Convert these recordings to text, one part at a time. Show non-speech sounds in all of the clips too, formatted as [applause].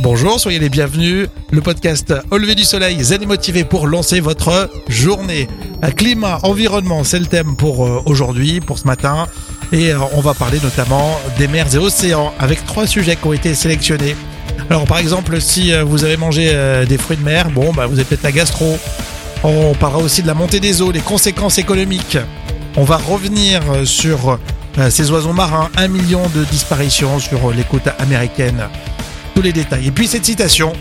Bonjour, soyez les bienvenus. Le podcast Au lever du soleil, zen et motivé pour lancer votre journée. Climat, environnement, c'est le thème pour euh, aujourd'hui, pour ce matin. Et euh, on va parler notamment des mers et océans avec trois sujets qui ont été sélectionnés. Alors par exemple, si euh, vous avez mangé des fruits de mer, bon, bah, vous avez peut-être la gastro. On parlera aussi de la montée des eaux, les conséquences économiques. On va revenir sur ces oiseaux marins, un million de disparitions sur les côtes américaines les détails. Et puis cette citation,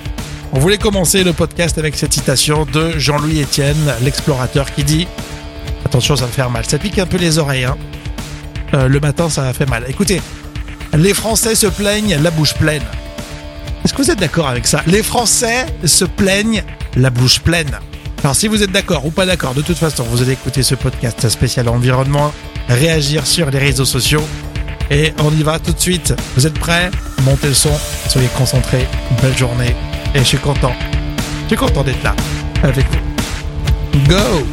on voulait commencer le podcast avec cette citation de Jean-Louis Etienne, l'explorateur, qui dit Attention, ça va faire mal. Ça pique un peu les oreilles. Hein. Euh, le matin, ça faire mal. Écoutez, les Français se plaignent la bouche pleine. Est-ce que vous êtes d'accord avec ça? Les Français se plaignent la bouche pleine. Alors si vous êtes d'accord ou pas d'accord, de toute façon, vous allez écouter ce podcast spécial environnement, réagir sur les réseaux sociaux et on y va tout de suite. Vous êtes prêts? Montez le son, soyez concentrés. Belle journée. Et je suis content. Je suis content d'être là avec vous. Go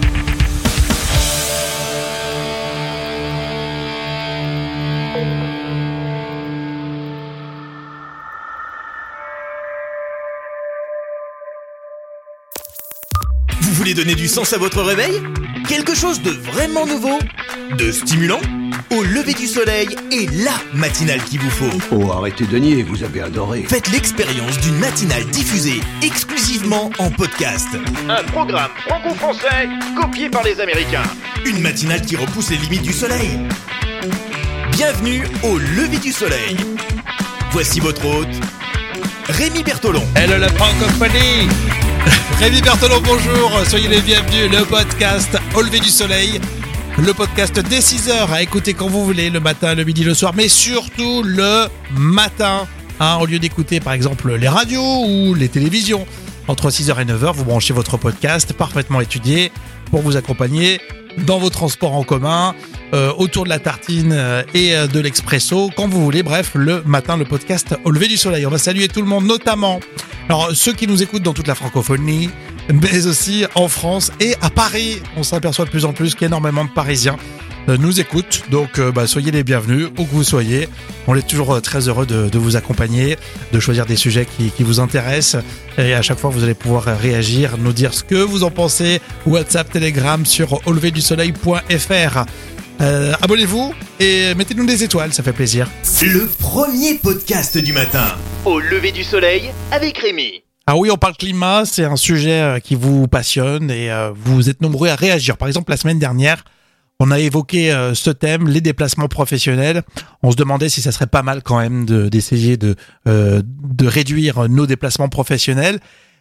Vous voulez donner du sens à votre réveil? Quelque chose de vraiment nouveau? De stimulant? Au lever du soleil et la matinale qu'il vous faut. Oh, arrêtez de nier, vous avez adoré. Faites l'expérience d'une matinale diffusée exclusivement en podcast. Un programme franco-français copié par les Américains. Une matinale qui repousse les limites du soleil. Bienvenue au lever du soleil. Voici votre hôte, Rémi Bertolon. Hello la francophonie Rémi Bertolon, bonjour, soyez les bienvenus, le podcast Au lever du soleil le podcast dès 6h à écouter quand vous voulez, le matin, le midi, le soir, mais surtout le matin. Hein, au lieu d'écouter par exemple les radios ou les télévisions. Entre 6h et 9h, vous branchez votre podcast parfaitement étudié pour vous accompagner dans vos transports en commun, euh, autour de la tartine euh, et euh, de l'expresso, quand vous voulez. Bref, le matin, le podcast au lever du soleil. On va saluer tout le monde, notamment alors ceux qui nous écoutent dans toute la francophonie, mais aussi en France et à Paris. On s'aperçoit de plus en plus qu'énormément de Parisiens euh, nous écoutent. Donc euh, bah, soyez les bienvenus, où que vous soyez. On est toujours euh, très heureux de, vous accompagner, de choisir des sujets qui, vous intéressent. Et à chaque fois, vous allez pouvoir réagir, nous dire ce que vous en pensez. WhatsApp, Telegram sur auleverdusoleil.fr. abonnez-vous et mettez-nous des étoiles, ça fait plaisir. Le premier podcast du matin. Au lever du soleil avec Rémi. Ah oui, on parle climat, c'est un sujet euh, qui vous passionne et euh, vous êtes nombreux à réagir. Par exemple, la semaine dernière, on a évoqué euh, ce thème, les déplacements professionnels. On se demandait si ça serait pas mal quand même d'essayer de, de réduire nos déplacements professionnels.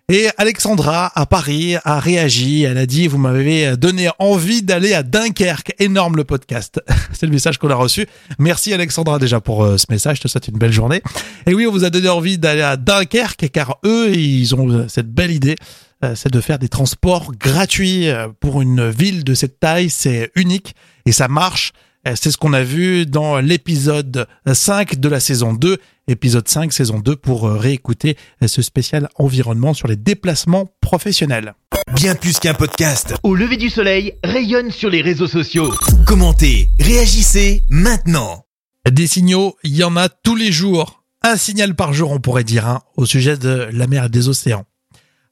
Et Alexandra à Paris a réagi. Elle a dit Vous m'avez donné envie d'aller à Dunkerque. Énorme le podcast. [laughs] C'est le message qu'on a reçu. Merci Alexandra déjà pour euh, ce message. Je te souhaite une belle journée. Et oui, on vous a donné envie d'aller à Dunkerque car eux, ils ont euh, cette belle idée. Euh, c'est de faire des transports gratuits pour une ville de cette taille. C'est unique et ça marche. Euh, c'est ce qu'on a vu dans l'épisode 5 de la saison 2, épisode 5, saison 2, pour euh, réécouter euh, ce spécial environnement sur les déplacements professionnels. Bien plus qu'un podcast. Au lever du soleil, rayonne sur les réseaux sociaux. Commentez, réagissez maintenant. Des signaux, il y en a tous les jours. Un signal par jour, on pourrait dire, hein, au sujet de la mer et des océans.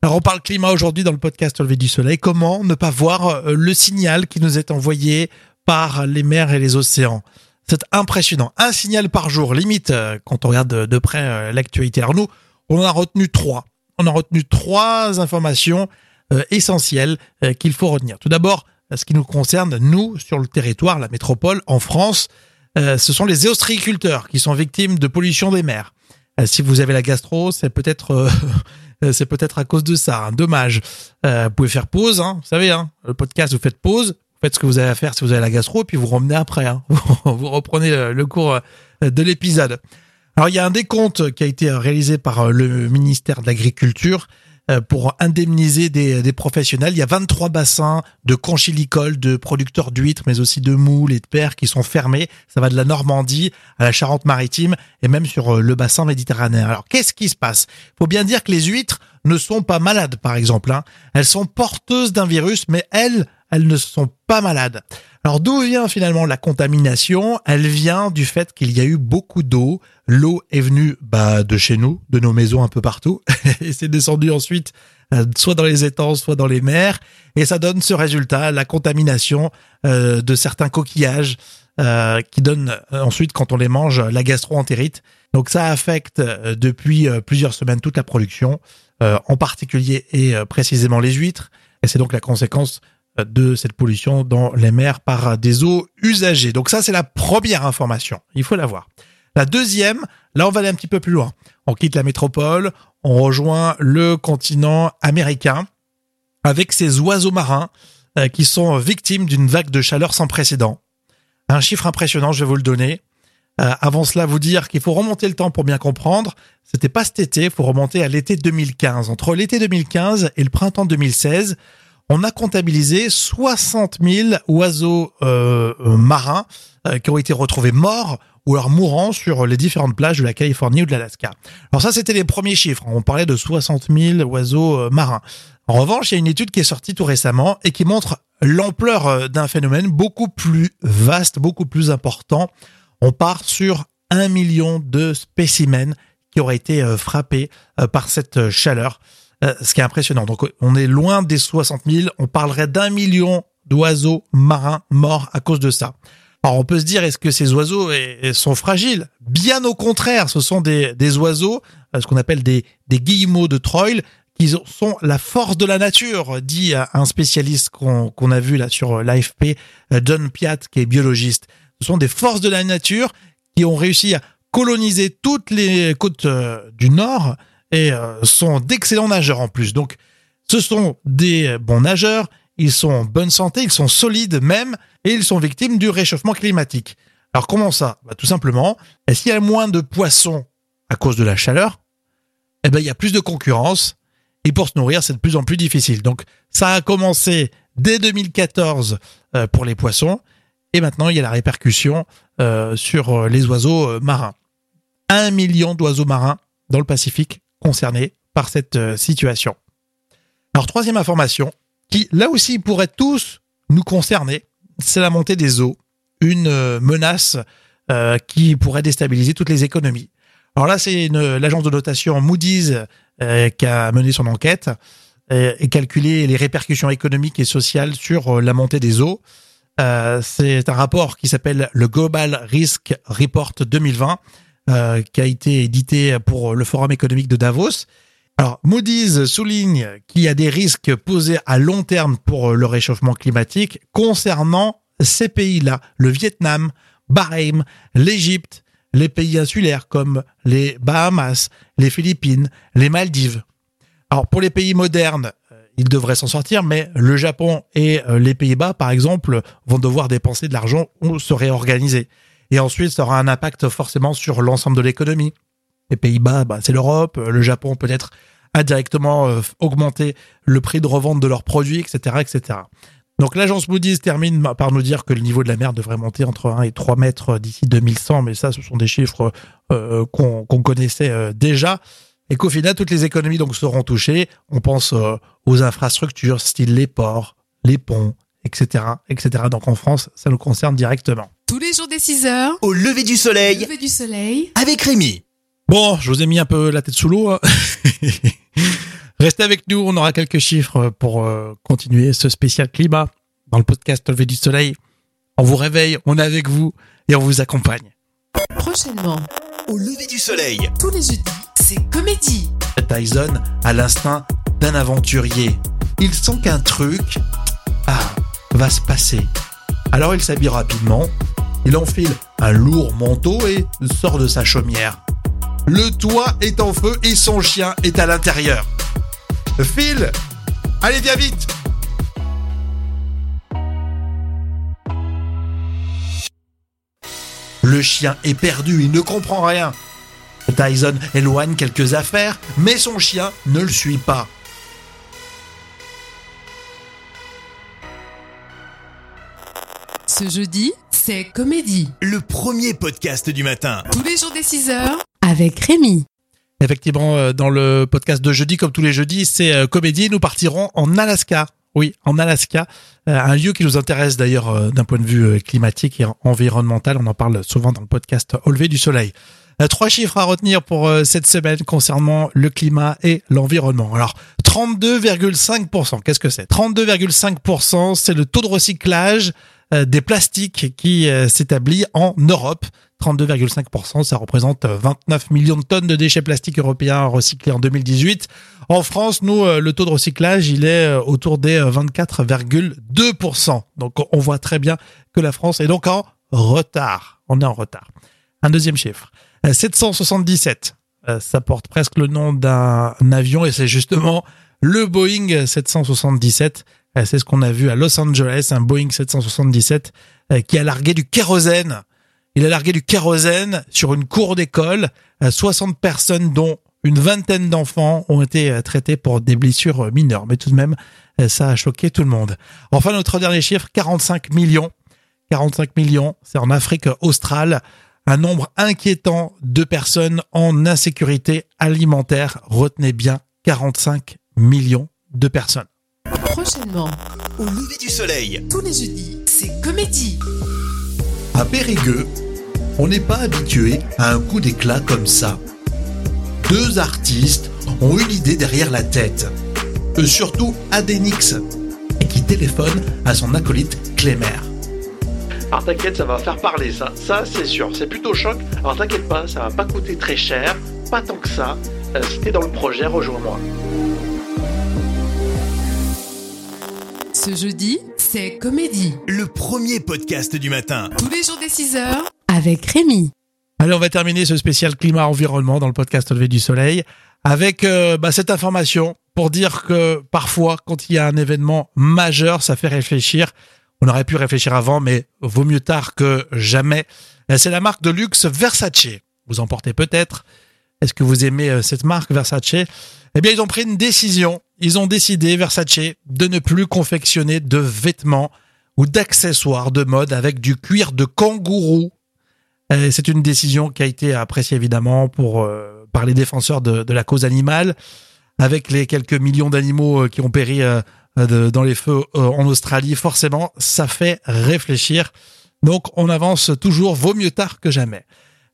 Alors on parle climat aujourd'hui dans le podcast Au lever du soleil. Comment ne pas voir le signal qui nous est envoyé par les mers et les océans? C'est impressionnant. Un signal par jour, limite, euh, quand on regarde de, près euh, l'actualité. Alors nous, on en a retenu trois. On a retenu trois informations euh, essentielles qu'il faut retenir. Tout d'abord, ce qui nous concerne, nous, sur le territoire, la métropole, en France, ce sont les ostréiculteurs qui sont victimes de pollution des mers. si vous avez la gastro, [laughs] c'est peut-être à cause de ça. Hein. Dommage. vous pouvez faire pause, hein. vous savez, hein, le podcast, vous faites pause, faites ce que vous avez à faire si vous avez la gastro, et puis vous revenez après. Hein. [laughs] vous reprenez le cours euh, de l'épisode. Alors il y a un décompte qui a été réalisé par euh, le ministère de l'Agriculture euh, pour indemniser des, des, professionnels. Il y a 23 bassins de conchilicoles, de producteurs d'huîtres, mais aussi de moules et de perles qui sont fermés. Ça va de la Normandie à la Charente-Maritime et même sur le bassin méditerranéen. Alors qu'est-ce qui se passe? Il faut bien dire que les huîtres ne sont pas malades, par exemple. Hein. Elles sont porteuses d'un virus, mais elles elles ne sont pas malades. Alors d'où vient finalement la contamination? Elle vient du fait qu'il y a eu beaucoup d'eau. L'eau est venue bah, de chez nous, de nos maisons un peu partout, [laughs] et c'est descendu ensuite euh, soit dans les étangs, soit dans les mers, et ça donne ce résultat, la contamination euh, de certains coquillages, euh, qui donne ensuite, quand on les mange, la gastroentérite. Donc ça affecte depuis plusieurs semaines toute la production, en particulier et précisément les huîtres, et c'est donc la conséquence de cette pollution dans les mers par des eaux usagées. Donc ça, c'est la première information. Il faut l'avoir. La deuxième, là, on va aller un petit peu plus loin. On quitte la métropole, on rejoint le continent américain avec ces oiseaux marins euh, qui sont victimes d'une vague de chaleur sans précédent. Un chiffre impressionnant, je vais vous le donner. Euh, avant cela, vous dire qu'il faut remonter le temps pour bien comprendre. C'était pas cet été, il faut remonter à l'été 2015. Entre l'été 2015 et le printemps 2016, on a comptabilisé 60 000 oiseaux euh, euh, marins euh, qui ont été retrouvés morts ou alors mourants sur les différentes plages de la Californie ou de l'Alaska. Alors ça, c'était les premiers chiffres. On parlait de 60 000 oiseaux marins. En revanche, il y a une étude qui est sortie tout récemment et qui montre l'ampleur d'un phénomène beaucoup plus vaste, beaucoup plus important. On part sur un million de spécimens qui auraient été frappés par cette chaleur. Euh, ce qui est impressionnant. Donc on est loin des 60 000, on parlerait d'un million d'oiseaux marins morts à cause de ça. Alors on peut se dire, est-ce que ces oiseaux sont fragiles? Bien au contraire, ce sont des, des oiseaux, euh, ce qu'on appelle des, des guillemots de Troil, qui sont la force de la nature, dit un spécialiste qu'on a vu là sur l'AFP, euh, John Piat, qui est biologiste. Ce sont des forces de la nature qui ont réussi à coloniser toutes les côtes du nord et euh, sont d'excellents nageurs en plus. Donc, ce sont des bons nageurs, ils sont en bonne santé, ils sont solides même, et ils sont victimes du réchauffement climatique. Alors comment ça? Bah, Tout simplement, qu'il y a moins de poissons à cause de la chaleur? Eh ben, il y a plus de concurrence, et pour se nourrir, c'est de plus en plus difficile. Donc, ça a commencé dès 2014 euh, pour les poissons, et maintenant, il y a la répercussion euh, sur les oiseaux marins. Un million d'oiseaux marins dans le Pacifique concernés par cette euh, situation. Alors troisième information, qui là aussi pourrait tous nous concerner, c'est la montée des eaux, une euh, menace euh, qui pourrait déstabiliser toutes les économies. Alors là, c'est l'agence de notation Moody's qui a mené son enquête et calculé les répercussions économiques et sociales sur la montée des eaux. c'est un rapport qui s'appelle le Global Risk Report 2020 euh, qui a été édité pour le Forum économique de Davos. Alors, Moody's souligne qu'il y a des risques posés à long terme pour le réchauffement climatique concernant ces pays-là, le Vietnam, Bahreïn, l'Égypte, les pays insulaires comme les Bahamas, les Philippines, les Maldives. Alors, pour les pays modernes, euh, ils devraient s'en sortir, mais le Japon et euh, les Pays-Bas, par exemple, vont devoir dépenser de l'argent ou se réorganiser. Et ensuite, ça aura un impact forcément sur l'ensemble de l'économie. Les Pays-Bas, bah, c'est l'Europe. Le Japon peut-être a directement euh, augmenté le prix de revente de leurs produits, etc., etc. Donc l'agence Moody's termine par nous dire que le niveau de la mer devrait monter entre 1 et 3 mètres d'ici 2100, mais ça, ce sont des chiffres euh, qu'on connaissait euh, déjà, et qu'au final, toutes les économies donc seront touchées. On pense aux infrastructures, style les ports, les ponts, etc., etc. Donc en France, ça nous concerne directement les jours des 6 heures. Au lever du soleil. Lever du soleil. Avec Rémi. Bon, je vous ai mis un peu la tête sous l'eau. Hein. [laughs] Restez avec nous, on aura quelques chiffres pour euh, continuer ce spécial climat dans le podcast Lever du soleil. On vous réveille, on est avec vous et on vous accompagne. Prochainement. Au lever du soleil. Tous les jeudis, c'est comédie. Tyson a l'instinct d'un aventurier. Il sent qu'un truc ah, va se passer. Alors il s'habille rapidement il enfile un lourd manteau et sort de sa chaumière. Le toit est en feu et son chien est à l'intérieur. Phil Allez, viens vite Le chien est perdu, il ne comprend rien. Tyson éloigne quelques affaires, mais son chien ne le suit pas. Ce jeudi, c'est Comédie. Le premier podcast du matin. Tous les jours des 6 heures. Avec Rémi. Effectivement, euh, dans le podcast de jeudi, comme tous les jeudis, c'est euh, Comédie. Nous partirons en Alaska. oui, en Alaska, euh, un lieu qui nous intéresse d'ailleurs d'un point de vue climatique et environnemental. On en parle souvent dans le podcast Au lever du soleil. Trois chiffres à retenir pour cette semaine concernant le climat et l'environnement. Alors, 32,5%, qu'est-ce que c'est? 32,5%, c'est le taux de recyclage euh, des plastiques qui euh, s'établit en Europe. 32,5%, ça représente euh, 29 millions de tonnes de déchets plastiques européens recyclés en 2018. En France, nous, euh, le taux de recyclage, il est euh, autour des euh, 24,2%. Donc, on voit très bien que la France est donc en retard. On est en retard. Un deuxième chiffre. Euh, 777. Euh, Ça porte presque le nom d'un avion et c'est justement le Boeing 777. Euh, C'est ce qu'on a vu à Los Angeles, un Boeing 777 euh, qui a largué du kérosène. Il a largué du kérosène sur une cour d'école. Euh, 60 personnes, dont une vingtaine d'enfants, ont été euh, traités pour des blessures euh, mineures. Mais tout de même, euh, ça a choqué tout le monde. Enfin, notre dernier chiffre, 45 millions. 45 millions, c'est en Afrique australe. Un nombre inquiétant de personnes en insécurité alimentaire. Retenez bien, 45 millions de personnes. Prochainement, Au lever du soleil. tous les jeudis, c'est comédie. À Périgueux, on n'est pas habitué à un coup d'éclat comme ça. Deux artistes ont eu l'idée derrière la tête. Euh, surtout Adenix, qui téléphone à son acolyte Clémer. Alors t'inquiète, ça va faire parler ça, ça c'est sûr, c'est plutôt choc. Alors t'inquiète pas, ça va pas coûter très cher, pas tant que ça. Euh, si t'es dans le projet, rejoins-moi. Ce jeudi, c'est comédie. Le premier podcast du matin. Tous les jours dès 6h avec Rémi. Allez, on va terminer ce spécial climat-environnement dans le podcast Levé du Soleil avec euh, bah, cette information pour dire que parfois, quand il y a un événement majeur, ça fait réfléchir. On aurait pu réfléchir avant, mais vaut mieux tard que jamais. C'est la marque de luxe Versace. Vous en portez peut-être. Est-ce que vous aimez euh, cette marque Versace? Eh bien, ils ont pris une décision. Ils ont décidé, Versace, de ne plus confectionner de vêtements ou d'accessoires de mode avec du cuir de kangourou. Euh, C'est une décision qui a été appréciée évidemment pour euh, par les défenseurs de, la cause animale, avec les quelques millions d'animaux euh, qui ont péri dans les feux en Australie. Forcément, ça fait réfléchir. Donc, on avance toujours. Vaut mieux tard que jamais.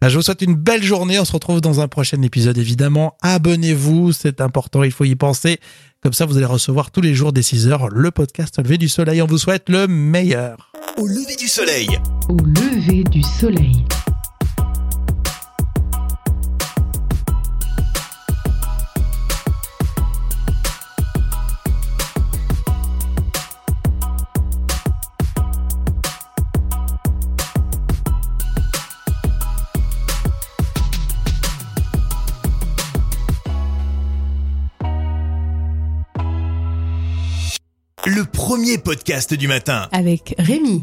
Je vous souhaite une belle journée. On se retrouve dans un prochain épisode, évidemment. Abonnez-vous, c'est important, il faut y penser. Comme ça, vous allez recevoir tous les jours dès 6 heures le podcast Levé du Soleil. On vous souhaite le meilleur. Au lever du soleil. Au lever du soleil. Premier podcast du matin. Avec Rémi.